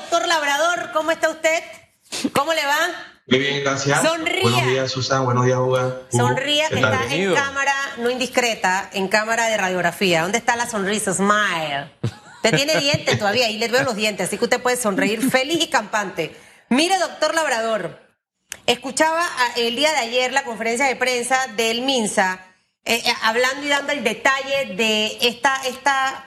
doctor Labrador, ¿cómo está usted? ¿Cómo le va? Muy bien, gracias. Sonría. Buenos días, Susan. Buenos días, Uga. Sonría, ¿Qué tal? está en cámara no indiscreta, en cámara de radiografía. ¿Dónde está la sonrisa? Smile. Usted tiene dientes todavía, ahí le veo los dientes, así que usted puede sonreír feliz y campante. Mire, doctor Labrador, escuchaba a- el día de ayer la conferencia de prensa del MINSA, eh, eh, hablando y dando el detalle de esta, esta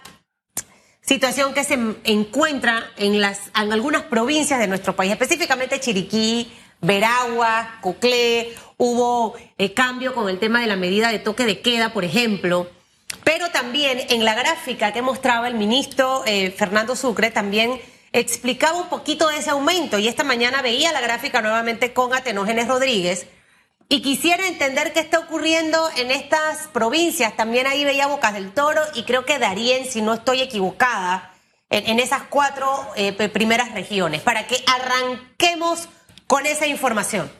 situación que se encuentra en, algunas provincias de nuestro país, específicamente Chiriquí, Veragua, Coclé, hubo eh, cambio con el tema de la medida de toque de queda, por ejemplo. Pero también en la gráfica que mostraba el ministro eh, Fernando Sucre, también explicaba un poquito de ese aumento. Y esta mañana veía la gráfica nuevamente con Atenógenes Rodríguez. Y quisiera entender qué está ocurriendo en estas provincias. También ahí veía Bocas del Toro y creo que Darien, si no estoy equivocada, en, esas cuatro eh, primeras regiones, para que arranquemos con esa información.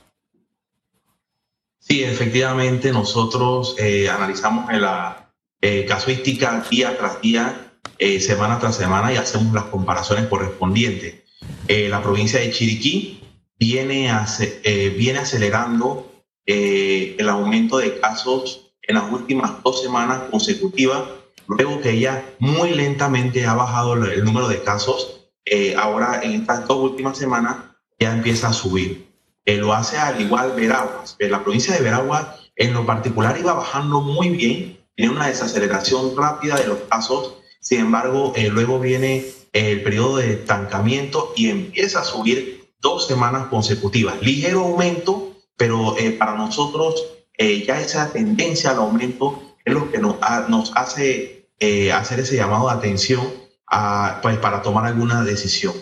Sí, efectivamente, nosotros eh, analizamos la eh, casuística día tras día, semana tras semana y hacemos las comparaciones correspondientes. La provincia de Chiriquí viene, ace- viene acelerando eh, el aumento de casos en las últimas dos semanas consecutivas, luego que ella muy lentamente ha bajado el número de casos. eh, ahora, en estas dos últimas semanas, ya empieza a subir. Eh, lo hace al igual Veraguas. La provincia de Veraguas, en lo particular, iba bajando muy bien, tiene una desaceleración rápida de los casos, sin embargo, eh, luego viene eh, el periodo de estancamiento y empieza a subir dos semanas consecutivas. Ligero aumento, pero eh, para nosotros eh, ya esa tendencia al aumento es lo que nos, ha- nos hace eh, hacer ese llamado de atención a, pues, para tomar alguna decisión.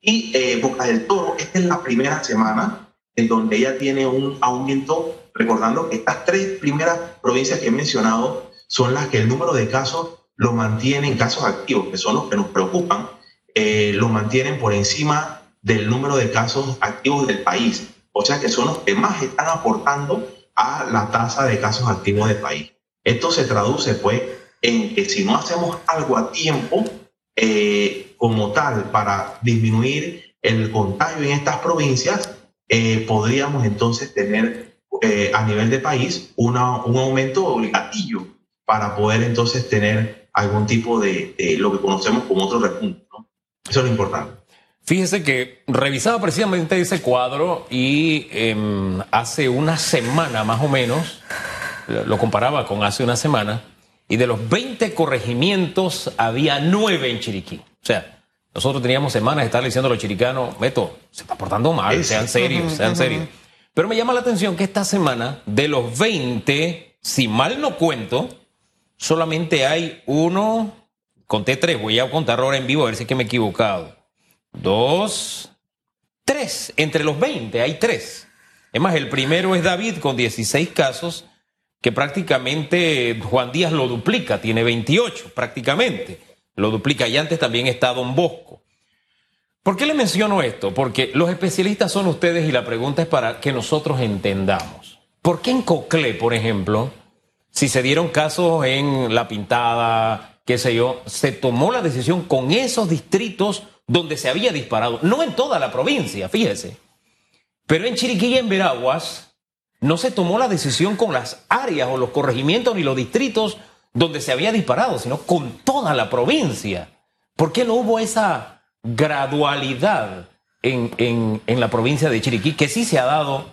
Y eh, Boca del Toro, esta es la primera semana en donde ella tiene un aumento, recordando que estas tres primeras provincias que he mencionado son las que el número de casos lo mantienen, casos activos, que son los que nos preocupan, eh, lo mantienen por encima del número de casos activos del país. O sea que son los que más están aportando a la tasa de casos activos del país. Esto se traduce, pues, en que si no hacemos algo a tiempo, eh, como tal, para disminuir el contagio en estas provincias, eh, podríamos entonces tener eh, a nivel de país una, un aumento obligatorio para poder entonces tener algún tipo de, lo que conocemos como otro repunte. Eso es lo importante. Fíjese que revisaba precisamente ese cuadro y em, hace una semana más o menos, lo comparaba con hace una semana, y de los 20 corregimientos había 9 en Chiriquí. O sea, nosotros teníamos semanas de estarle diciendo a los chiricanos, Meto, se está portando mal, sean serios, sean serios. Pero me llama la atención que esta semana, de los 20, si mal no cuento, solamente hay uno, conté tres, voy a contar ahora en vivo a ver si es que me he equivocado. Dos, tres. Entre los 20 hay tres. Es más, el primero es David con 16 casos, que prácticamente Juan Díaz lo duplica, tiene 28 prácticamente. Lo duplica y antes también está Don Bosco. ¿Por qué le menciono esto? Porque los especialistas son ustedes y la pregunta es para que nosotros entendamos. ¿Por qué en Coclé, por ejemplo, si se dieron casos en La Pintada, qué sé yo, se tomó la decisión con esos distritos donde se había disparado? No en toda la provincia, fíjese. Pero en Chiriquí y en Veraguas no se tomó la decisión con las áreas o los corregimientos ni los distritos donde se había disparado, sino con toda la provincia. ¿Por qué no hubo esa gradualidad en, en- la provincia de Chiriquí, que sí se ha dado,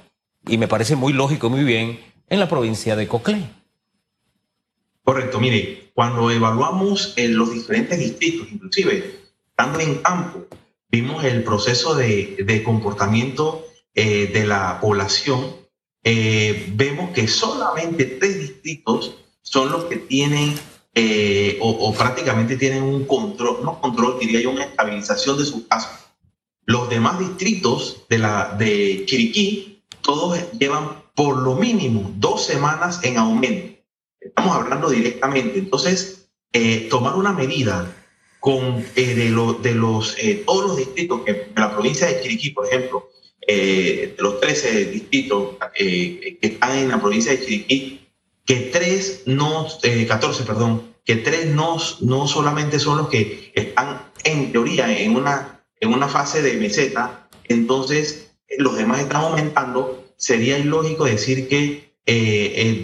y me parece muy lógico, muy bien, en la provincia de Coclé? Correcto, mire, cuando evaluamos en los diferentes distritos, inclusive estando en campo, vimos el proceso de, de comportamiento eh, de la población, eh, vemos que solamente tres distritos son los que tienen eh, o, o prácticamente tienen un control, no control, diría yo, una estabilización de sus casos. Los demás distritos de, la, de Chiriquí, todos llevan por lo mínimo dos semanas en aumento. Estamos hablando directamente. Entonces, eh, tomar una medida con eh, de, lo- de los eh, todos los distritos que de la provincia de Chiriquí, por ejemplo, eh, los 13 distritos que están en la provincia de Chiriquí, que tres no, eh, 14, perdón, que tres no, no solamente son los que están en teoría en una en una fase de meseta, entonces los demás están aumentando, sería ilógico decir que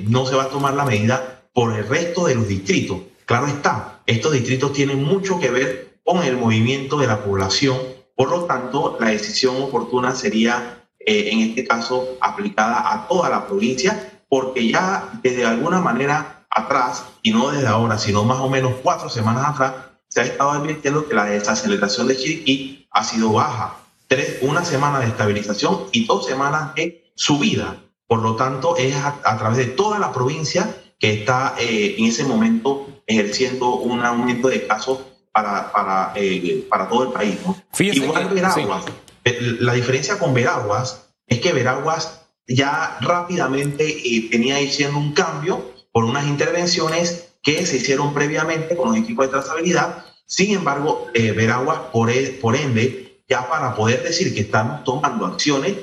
no se va a tomar la medida por el resto de los distritos. Claro está, estos distritos tienen mucho que ver con el movimiento de la población, por lo tanto, la decisión oportuna sería, eh, en este caso, aplicada a toda la provincia, porque ya desde alguna manera atrás, y no desde ahora, sino más o menos cuatro semanas atrás, se ha estado advirtiendo que la desaceleración de Chiriquí ha sido baja. Tres, una semana de estabilización y dos semanas de subida. Por lo tanto, es a través de toda la provincia que está eh, en ese momento ejerciendo un aumento de casos para, para, eh, para todo el país. Igual Veraguas. Eh, la diferencia con Veraguas es que Veraguas ya rápidamente tenía diciendo un cambio por unas intervenciones que se hicieron previamente con los equipos de trazabilidad. Sin embargo, Veraguas, por, e, por ende, ya para poder decir que estamos tomando acciones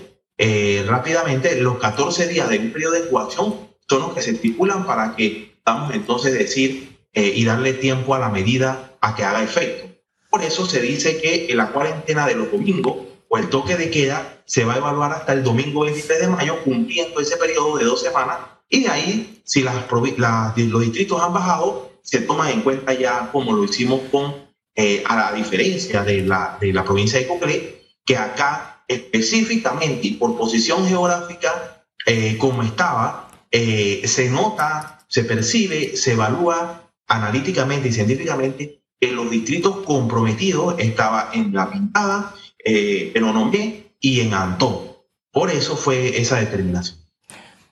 rápidamente, los 14 días de un periodo de incubación son los que se estipulan para que vamos entonces decir eh, y darle tiempo a la medida a que haga efecto. Por eso se dice que en la cuarentena de los domingos o el toque de queda se va a evaluar hasta el domingo 23 de mayo, cumpliendo ese periodo de dos semanas. Y de ahí, si las, los distritos han bajado, se toma en cuenta ya como lo hicimos con, eh, a la diferencia de la, de la provincia de Coclé, que acá específicamente y por posición geográfica, eh, como estaba, eh, se nota, se percibe, se evalúa analíticamente y científicamente que los distritos comprometidos estaban en La Pintada, eh, en Onomé y en Antón. Por eso fue esa determinación.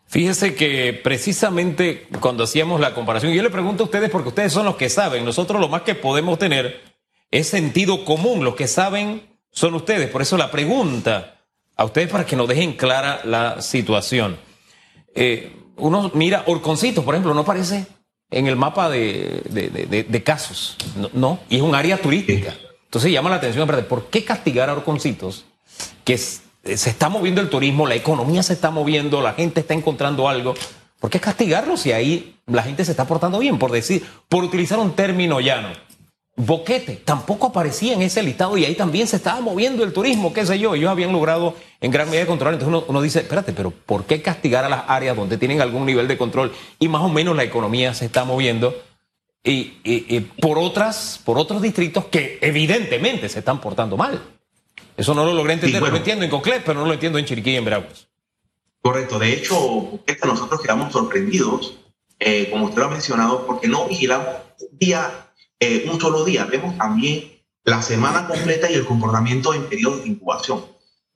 Fíjese que precisamente cuando hacíamos la comparación, yo le pregunto a ustedes porque ustedes son los que saben, nosotros lo más que podemos tener es sentido común, los que saben son ustedes, por eso la pregunta a ustedes para que nos dejen clara la situación. Eh, uno mira, Orconcitos, por ejemplo, no aparece en el mapa de, casos, no, y es un área turística. Entonces llama la atención, ¿por qué castigar a Orconcitos? Que se está moviendo el turismo, la economía se está moviendo, la gente está encontrando algo. ¿Por qué castigarlo si ahí la gente se está portando bien? Por decir, por utilizar un término llano. Boquete tampoco aparecía en ese listado y ahí también se estaba moviendo el turismo, qué sé yo. Ellos habían logrado en gran medida controlar. Entonces uno, dice, espérate, pero ¿por qué castigar a las áreas donde tienen algún nivel de control y más o menos la economía se está moviendo? Y, por otras, por otros distritos que evidentemente se están portando mal. Eso no lo logré entender, lo entiendo en Coclet, pero no lo entiendo en Chiriquí y en Veraguas. Correcto, de hecho, nosotros quedamos sorprendidos, eh, como usted lo ha mencionado, porque no vigilamos día eh, un solo día, vemos también la semana completa y el comportamiento en periodos de incubación.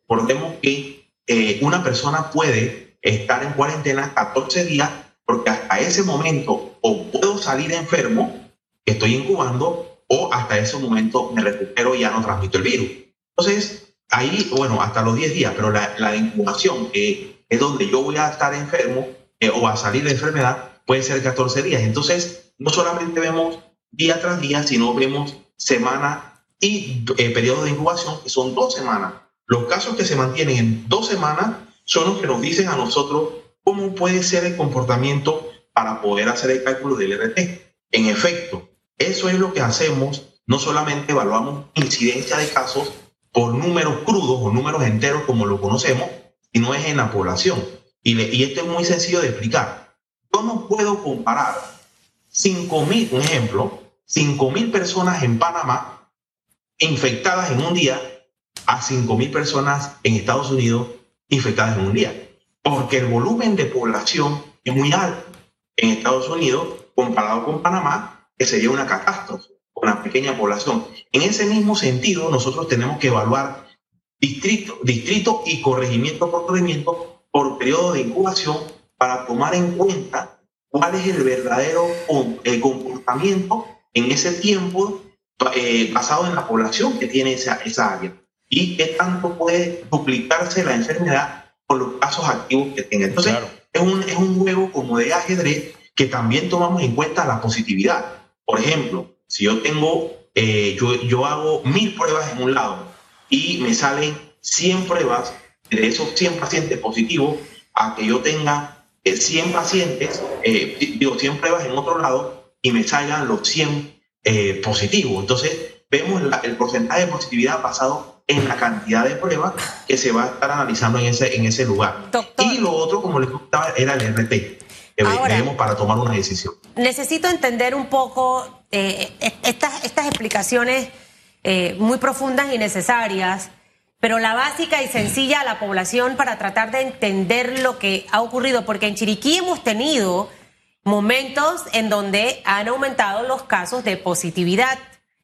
Recordemos que eh, una persona puede estar en cuarentena 14 días porque hasta ese momento o puedo salir enfermo, estoy incubando, o hasta ese momento me recupero y ya no transmito el virus. Entonces, ahí, bueno, hasta los 10 días, pero la, incubación, que es donde yo voy a estar enfermo eh, o a salir de enfermedad, puede ser 14 días. Entonces, no solamente vemos día tras día, sino vemos semana y eh, periodo de incubación, que son dos semanas. Los casos que se mantienen en dos semanas son los que nos dicen a nosotros cómo puede ser el comportamiento para poder hacer el cálculo del RT. En efecto, eso es lo que hacemos. No solamente evaluamos incidencia de casos por números crudos o números enteros como lo conocemos, sino es en la población. Y, y esto es muy sencillo de explicar. Yo no puedo comparar 5.000, un ejemplo, 5.000 personas en Panamá infectadas en un día a 5.000 personas en Estados Unidos infectadas en un día. Porque el volumen de población es muy alto en Estados Unidos comparado con Panamá, que sería una catástrofe, con una pequeña población. En ese mismo sentido, nosotros tenemos que evaluar distrito, distrito y corregimiento por corregimiento por periodo de incubación para tomar en cuenta cuál es el verdadero comportamiento en ese tiempo eh, basado en la población que tiene esa, esa área y qué tanto puede duplicarse la enfermedad con los casos activos que tenga. Entonces, es, un, es un juego como de ajedrez que también tomamos en cuenta la positividad. Por ejemplo, si yo tengo, eh, yo, yo hago mil pruebas en un lado y me salen 100 pruebas de esos 100 pacientes positivos a que yo tenga 100 eh, pacientes, digo 100 pruebas en otro lado y me salgan los 100 eh, positivos. Entonces, vemos el porcentaje de positividad basado en la cantidad de pruebas que se va a estar analizando en ese, en ese lugar. Y lo otro, como les contaba, era el RT, que tenemos para tomar una decisión. Necesito entender un poco eh, estas, estas explicaciones eh, muy profundas y necesarias, pero la básica y sencilla a la población para tratar de entender lo que ha ocurrido, porque en Chiriquí hemos tenido momentos en donde han aumentado los casos de positividad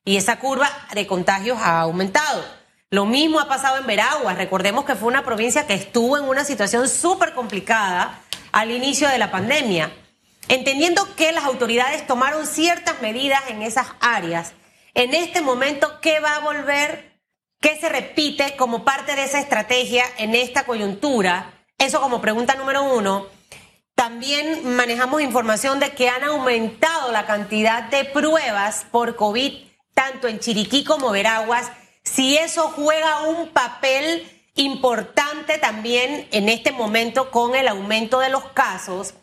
y esa curva de contagios ha aumentado. Lo mismo ha pasado en Veraguas. Recordemos que fue una provincia que estuvo en una situación súper complicada al inicio de la pandemia. Entendiendo que las autoridades tomaron ciertas medidas en esas áreas, en este momento, ¿qué va a volver? ¿Qué se repite como parte de esa estrategia en esta coyuntura? Eso como pregunta número uno. También manejamos información de que han aumentado la cantidad de pruebas por COVID, tanto en Chiriquí como Veraguas. Si eso juega un papel importante también en este momento con el aumento de los casos.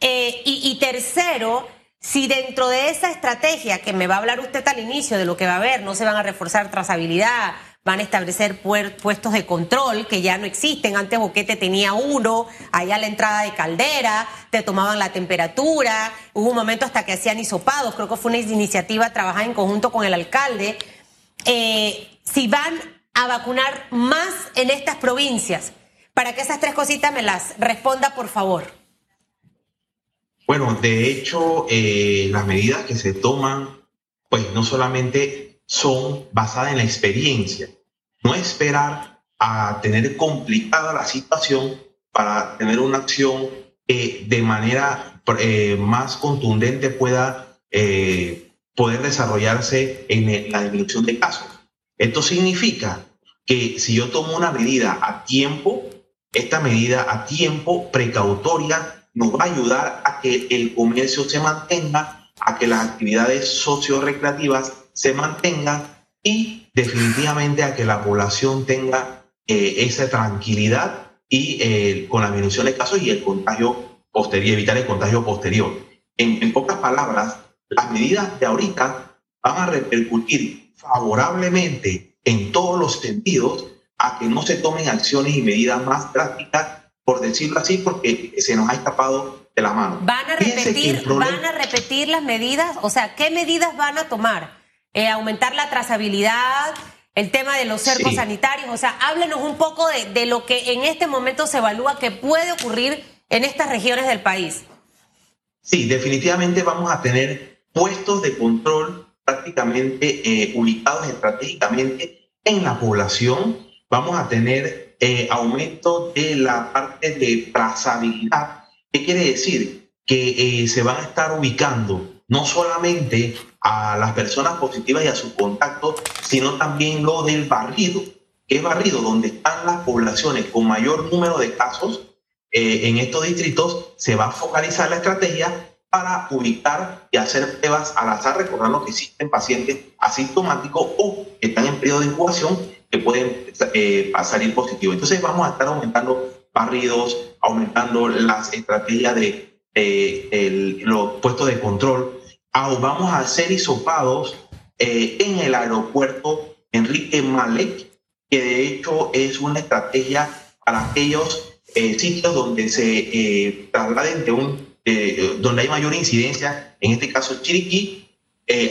Eh, y, y tercero, si dentro de esa estrategia que me va a hablar usted al inicio de lo que va a haber, no se van a reforzar trazabilidad, van a establecer puestos de control que ya no existen. Antes Boquete tenía uno, allá a la entrada de Caldera, te tomaban la temperatura, hubo un momento hasta que hacían hisopados, creo que fue una iniciativa trabajada en conjunto con el alcalde. Eh, si van a vacunar más en estas provincias, para que esas tres cositas me las responda, por favor. Bueno, de hecho, eh, las medidas que se toman, pues no solamente son basadas en la experiencia. No esperar a tener complicada la situación para tener una acción que de manera eh, más contundente pueda eh, poder desarrollarse en la disminución de casos. Esto significa que si yo tomo una medida a tiempo, esta medida a tiempo precautoria nos va a ayudar a que el comercio se mantenga, a que las actividades socio-recreativas se mantenga y definitivamente a que la población tenga eh, esa tranquilidad y eh, con la disminución de casos y el contagio posterior, evitar el contagio posterior. En, en pocas palabras, las medidas de ahorita van a repercutir favorablemente en todos los sentidos a que no se tomen acciones y medidas más drásticas, por decirlo así, porque se nos ha escapado de la mano. ¿Van a repetir, ¿van a repetir las medidas? O sea, ¿qué medidas van a tomar? Eh, aumentar la trazabilidad, el tema de los cercos sanitarios. O sea, háblenos un poco de, lo que en este momento se evalúa que puede ocurrir en estas regiones del país. Sí, definitivamente vamos a tener puestos de control prácticamente eh, ubicados estratégicamente en la población. Vamos a tener eh, aumento de la parte de trazabilidad. ¿Qué quiere decir? Que se van a estar ubicando no solamente a las personas positivas y a sus contactos, sino también lo del barrido. que es barrido? Donde están las poblaciones con mayor número de casos eh, en estos distritos, se va a focalizar la estrategia para ubicar y hacer pruebas al azar, recordando que existen pacientes asintomáticos o que están en periodo de incubación que pueden eh, salir positivos. Entonces vamos a estar aumentando barridos, aumentando las estrategias de los puestos de control, vamos a ser hisopados eh, en el aeropuerto Enrique Malek, que de hecho es una estrategia para aquellos eh, sitios donde se eh, trasladen de un, donde hay mayor incidencia, en este caso Chiriquí,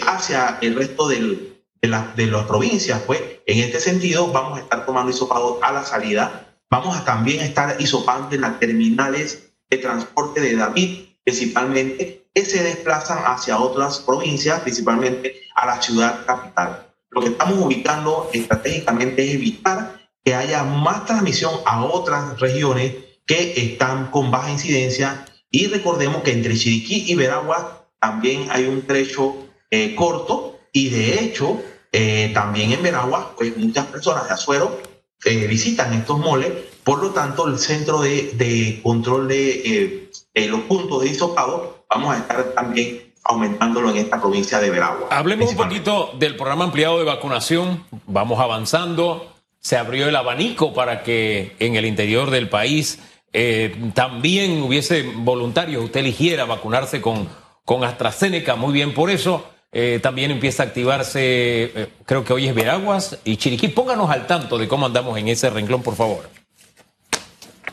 hacia el resto de, la, de las provincias. Pues en este sentido vamos a estar tomando hisopados a la salida. Vamos a también estar hisopando en las terminales de transporte de David, principalmente que se desplazan hacia otras provincias, principalmente a la ciudad capital. Lo que estamos ubicando estratégicamente es evitar que haya más transmisión a otras regiones que están con baja incidencia. Y recordemos que entre Chiriquí y Veragua también hay un trecho eh, corto. Y de hecho eh, también en Veragua pues muchas personas de Azuero eh, visitan estos moles, por lo tanto el centro de, de control de los puntos de hisopado vamos a estar también aumentándolo en esta provincia de Veragua. Hablemos un poquito del programa ampliado de vacunación. Vamos avanzando. Se abrió el abanico para que en el interior del país eh, también hubiese voluntarios. Usted eligiera vacunarse con, con AstraZeneca. Muy bien por eso. eh, también empieza a activarse, eh, creo que hoy es Veraguas y Chiriquí. Pónganos al tanto de cómo andamos en ese renglón, por favor.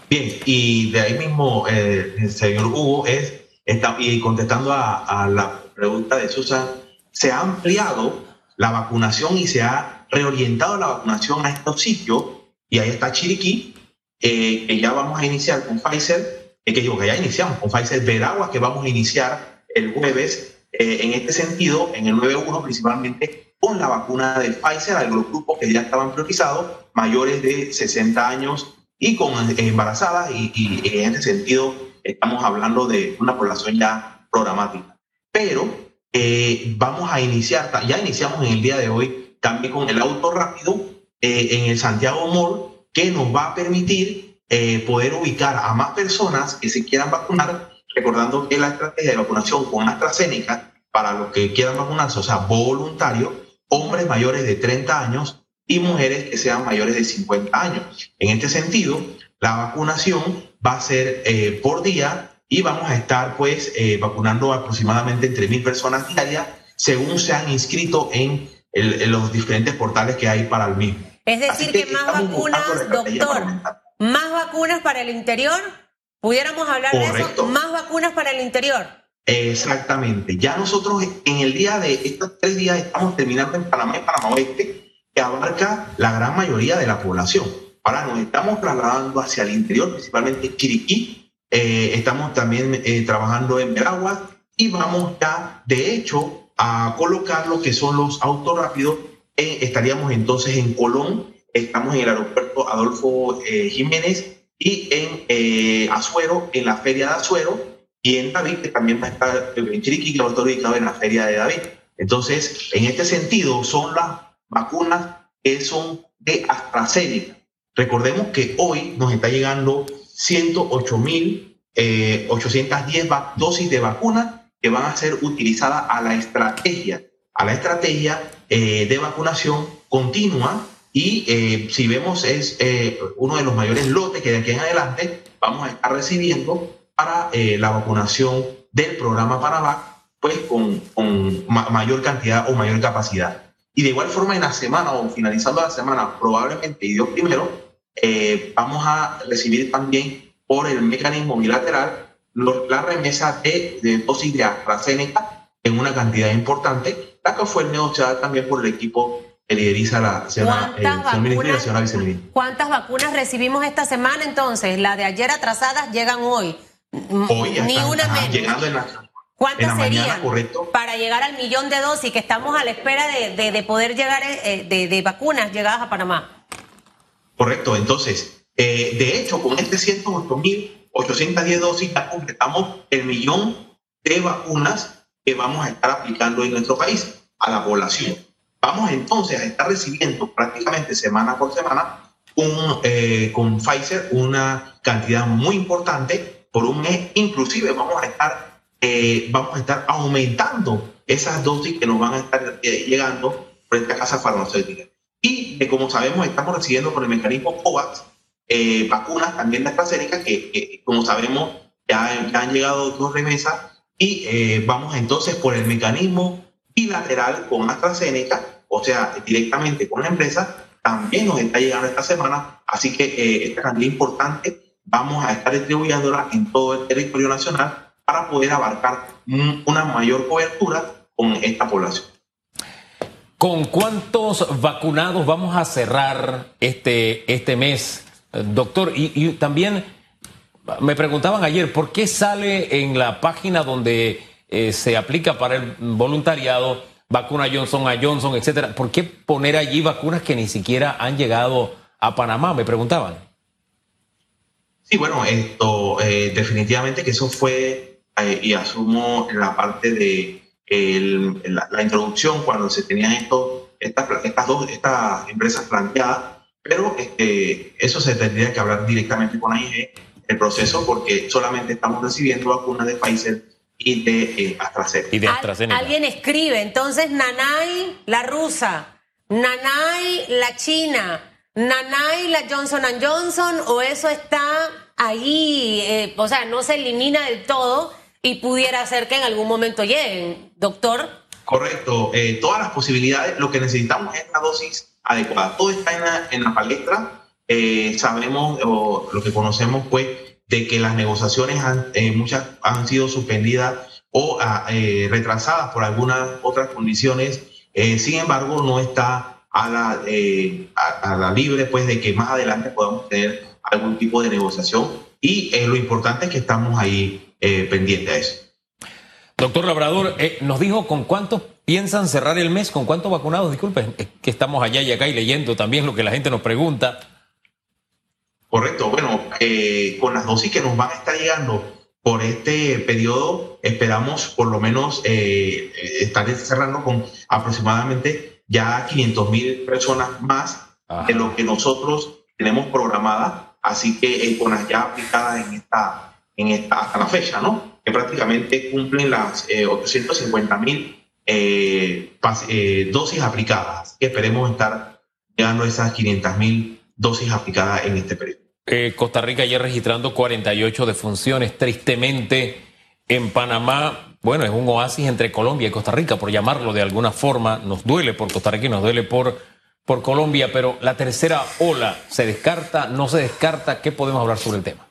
Bien, y de ahí mismo, eh, el señor Hugo, es, está, y contestando a, a, la pregunta de Susan, se ha ampliado la vacunación y se ha reorientado la vacunación a estos sitios, y ahí está Chiriquí, eh, que ya vamos a iniciar con Pfizer, eh, que digo que ya iniciamos con Pfizer, Veraguas, que vamos a iniciar el jueves, eh, en este sentido, en el 9.1 principalmente, con la vacuna de Pfizer a los grupos que ya estaban priorizados, mayores de 60 años y con embarazadas, y, y en ese sentido estamos hablando de una población ya programática. Pero eh, vamos a iniciar, ya iniciamos en el día de hoy también con el auto rápido eh, en el Santiago Mall, que nos va a permitir eh, poder ubicar a más personas que se quieran vacunar, recordando que la estrategia de vacunación con AstraZeneca, para los que quieran vacunarse, o sea, voluntario, hombres mayores de 30 años y mujeres que sean mayores de 50 años. En este sentido, la vacunación va a ser eh, por día y vamos a estar pues eh, vacunando aproximadamente entre mil personas diarias según se han inscrito en, el, en, los diferentes portales que hay para el mismo. Es decir, que, que, más vacunas, doctor, más vacunas para el interior. ¿Pudiéramos hablar Correcto. de eso? Más vacunas para el interior. Exactamente. Ya nosotros en el día de estos tres días estamos terminando en Panamá y Panamá Oeste, que abarca la gran mayoría de la población. Ahora nos estamos trasladando hacia el interior, principalmente Chiriquí. Eh, estamos también eh, trabajando en Veraguas y vamos ya, de hecho, a colocar lo que son los autos rápidos. Eh, estaríamos entonces en Colón, estamos en el aeropuerto Adolfo Jiménez y en Azuero, en la feria de Azuero y en David, que también va a estar en Chiriquí, que va a estar ubicado en la feria de David. Entonces, en este sentido, son las vacunas que son de AstraZeneca. Recordemos que hoy nos está llegando 108.810 eh, dosis de vacunas que van a ser utilizadas a la estrategia, a la estrategia eh, de vacunación continua y eh, si vemos es uno de los mayores lotes que de aquí en adelante vamos a estar recibiendo para la vacunación del programa Panavac, pues con, con ma mayor cantidad o mayor capacidad. Y de igual forma en la semana o finalizando la semana, probablemente, y Dios primero, eh, vamos a recibir también por el mecanismo bilateral los, la remesa de, de, dosis de AstraZeneca en una cantidad importante, la que fue negociada también por el equipo que lideriza la señora, eh, vacunas, la señora viceministra. ¿Cuántas vacunas recibimos esta semana entonces? Las de ayer atrasadas llegan hoy. Hoy Ni están, una menos. llegando en la, ¿Cuántas en la serían mañana, correcto. para llegar al millón de dosis que estamos a la espera de, de, de poder llegar eh, de, de, vacunas llegadas a Panamá? Correcto, entonces, eh, de hecho, con este 108.810 dosis ya completamos el millón de vacunas que vamos a estar aplicando en nuestro país a la población. Vamos entonces a estar recibiendo prácticamente semana por semana un, eh, con Pfizer una cantidad muy importante por un mes. Inclusive vamos a estar, eh, vamos a estar aumentando esas dosis que nos van a estar eh, llegando por esta casa farmacéutica. Y eh, como sabemos, estamos recibiendo por el mecanismo COVAX eh, vacunas también de AstraZeneca que, que, como sabemos, ya, ya han llegado dos remesas y eh, vamos entonces por el mecanismo bilateral con AstraZeneca, o sea, directamente con la empresa, también nos está llegando esta semana, así que eh, esta cantidad importante vamos a estar distribuyéndola en todo el territorio nacional para poder abarcar una mayor cobertura con esta población. ¿Con cuántos vacunados vamos a cerrar este, este mes, doctor? Y, y, también me preguntaban ayer, ¿por qué sale en la página donde eh, se aplica para el voluntariado vacuna Johnson a Johnson, etcétera? ¿Por qué poner allí vacunas que ni siquiera han llegado a Panamá? Me preguntaban. Sí, bueno, esto eh, definitivamente que eso fue, eh, y asumo la parte de el, la, la, introducción cuando se tenían esto, estas, estas dos estas empresas planteadas, pero este, eso se tendría que hablar directamente con AIG, el proceso, porque solamente estamos recibiendo vacunas de Pfizer y de eh, AstraZeneca. Y de AstraZeneca. Alguien escribe, entonces Nanay, la rusa, Nanay, la china, Nanay, la Johnson Johnson, o eso está ahí, eh, o sea, no se elimina del todo y pudiera ser que en algún momento lleguen. Doctor. Correcto. Eh, todas las posibilidades, lo que necesitamos es una dosis adecuada. Todo está en la, en la palestra. Eh, sabemos o lo que conocemos, pues, de que las negociaciones han, eh, muchas han sido suspendidas o ah, retrasadas por algunas otras condiciones. sin embargo, no está a la, a, la libre, pues, de que más adelante podamos tener algún tipo de negociación. Y lo importante es que estamos ahí pendientes a eso. Doctor Labrador, eh, nos dijo con cuántos piensan cerrar el mes, con cuántos vacunados, disculpen, que estamos allá y acá y leyendo también lo que la gente nos pregunta. Correcto, bueno, eh, con las dosis que nos van a estar llegando por este periodo, esperamos por lo menos eh, estar cerrando con aproximadamente ya 500 mil personas más de lo que nosotros tenemos programada, así que con las ya aplicadas en esta, en esta, hasta la fecha, ¿no? que prácticamente cumplen las 850 eh, mil eh, eh, dosis aplicadas. Esperemos estar llegando a esas 500 mil dosis aplicadas en este periodo. Costa Rica ya registrando 48 defunciones. Tristemente, en Panamá, bueno, es un oasis entre Colombia y Costa Rica, por llamarlo de alguna forma. Nos duele por Costa Rica y nos duele por, por Colombia, pero la tercera ola, ¿se descarta? ¿No se descarta? ¿Qué podemos hablar sobre el tema?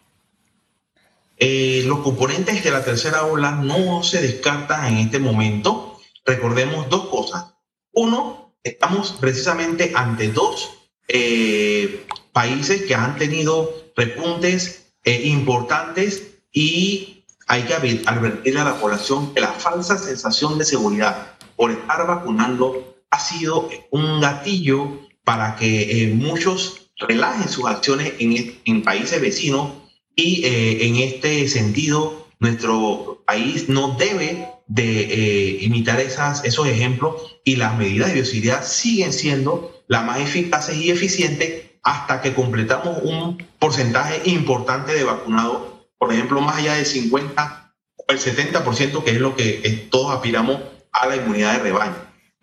Eh, los componentes de la tercera ola no se descartan en este momento. Recordemos dos cosas. Uno, estamos precisamente ante dos eh, países que han tenido repuntes eh, importantes y hay que advertir a la población que la falsa sensación de seguridad por estar vacunando ha sido un gatillo para que muchos relajen sus acciones en, en países vecinos y eh, en este sentido, nuestro país no debe de eh, imitar esas, esos ejemplos y las medidas de bioseguridad siguen siendo las más eficaces y eficientes hasta que completamos un porcentaje importante de vacunados, por ejemplo, más allá del 50 o el 70%, que es lo que eh, todos aspiramos a la inmunidad de rebaño.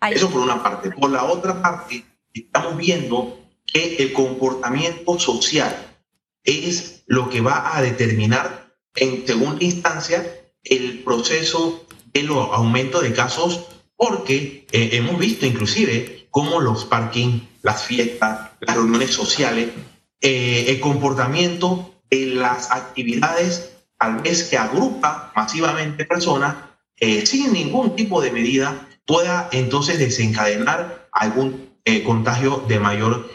Eso por una parte. Por la otra parte, estamos viendo que el comportamiento social es lo que va a determinar en segunda instancia el proceso de los aumentos de casos, porque eh, hemos visto inclusive cómo los parking, las fiestas, las reuniones sociales, eh, el comportamiento de las actividades tal vez que agrupa masivamente personas eh, sin ningún tipo de medida pueda entonces desencadenar algún contagio de mayor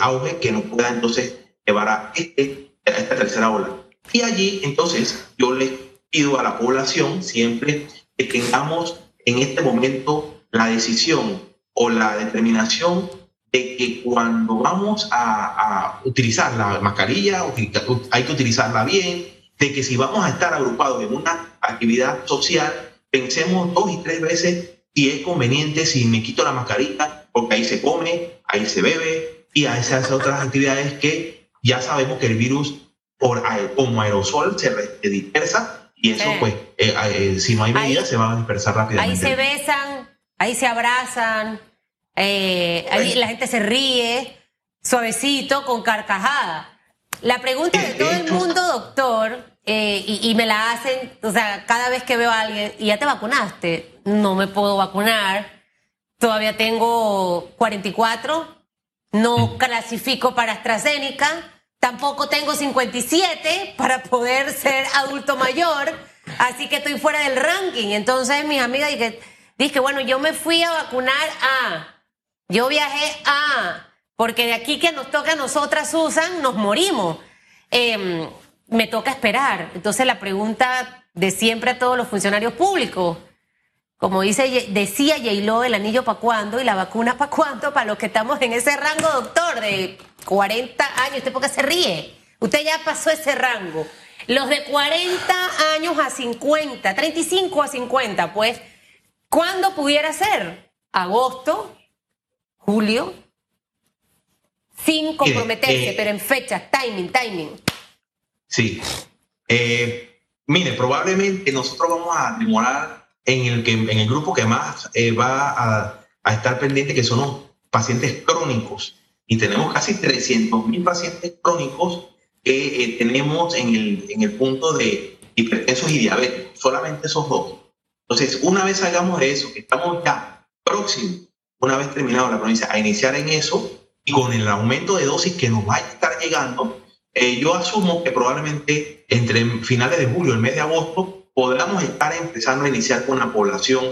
auge que nos pueda entonces llevar a, este, esta tercera ola. Y allí, entonces, yo le pido a la población siempre que tengamos en este momento la decisión o la determinación de que cuando vamos a, utilizar la mascarilla, hay que utilizarla bien, de que si vamos a estar agrupados en una actividad social, pensemos dos y tres veces si es conveniente si me quito la mascarilla, porque ahí se come, ahí se bebe y a esas otras actividades que ya sabemos que el virus por, como aerosol se dispersa y eso pues eh, eh, si no hay medidas se va a dispersar rápidamente. Ahí se besan, ahí se abrazan, eh, ahí la gente se ríe, suavecito, con carcajada. La pregunta de todo el mundo, doctor, y, y, me la hacen, o sea, cada vez que veo a alguien, ¿y ya te vacunaste? No me puedo vacunar, todavía tengo 44, no clasifico para AstraZeneca, tampoco tengo 57 para poder ser adulto mayor, así que estoy fuera del ranking. Entonces mis amigas dije, dije, bueno, yo me fui a vacunar a, yo viajé a, porque de aquí que nos toca a nosotras, Susan, nos morimos. Em, me toca esperar. Entonces la pregunta de siempre a todos los funcionarios públicos, como dice, decía J-Lo, el anillo para cuándo y la vacuna para cuándo, para los que estamos en ese rango, doctor, de 40 años. ¿Usted por qué se ríe? Usted ya pasó ese rango. Los de 40 años a 50, 35 a 50, pues, ¿cuándo pudiera ser? ¿Agosto? ¿Julio? Sin comprometerse, eh, pero en fechas, timing, timing. Sí. Eh, mire, probablemente nosotros vamos a demorar en el, que, en el grupo que más eh, va a, a, estar pendiente, que son los pacientes crónicos. Y tenemos casi 300 mil pacientes crónicos que eh, tenemos en el, en el punto de hipertensos y diabetes, solamente esos dos. Entonces, una vez hagamos eso, que estamos ya próximos, una vez terminado la provincia, a iniciar en eso, y con el aumento de dosis que nos va a estar llegando, eh, yo asumo que probablemente entre finales de julio el mes de agosto podamos estar empezando a iniciar con una población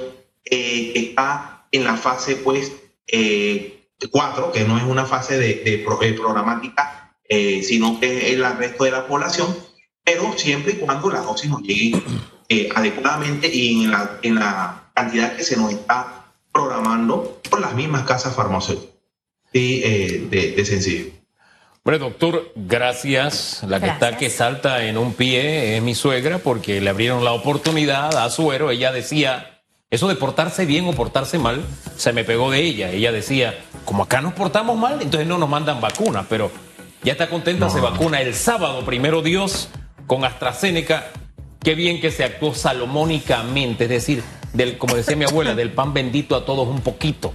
eh, que está en la fase pues eh, 4, que no es una fase de, de eh, programática, eh, sino que es el resto de la población, pero siempre y cuando las dosis nos lleguen adecuadamente y en la, en la cantidad que se nos está programando por las mismas casas farmacéuticas de, de sencillo. Bueno, doctor, gracias. La que está que salta en un pie es mi suegra porque le abrieron la oportunidad a Suero. Ella decía, eso de portarse bien o portarse mal, se me pegó de ella. Ella decía, como acá nos portamos mal, entonces no nos mandan vacunas, pero ya está contenta, se vacuna el sábado, primero Dios, con AstraZeneca. Qué bien que se actuó salomónicamente, es decir, del, como decía mi abuela, del pan bendito a todos un poquito.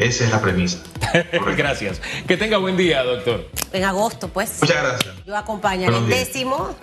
Esa es la premisa. gracias. Que tenga buen día, doctor. En agosto, pues. Muchas gracias. Yo acompañaré el décimo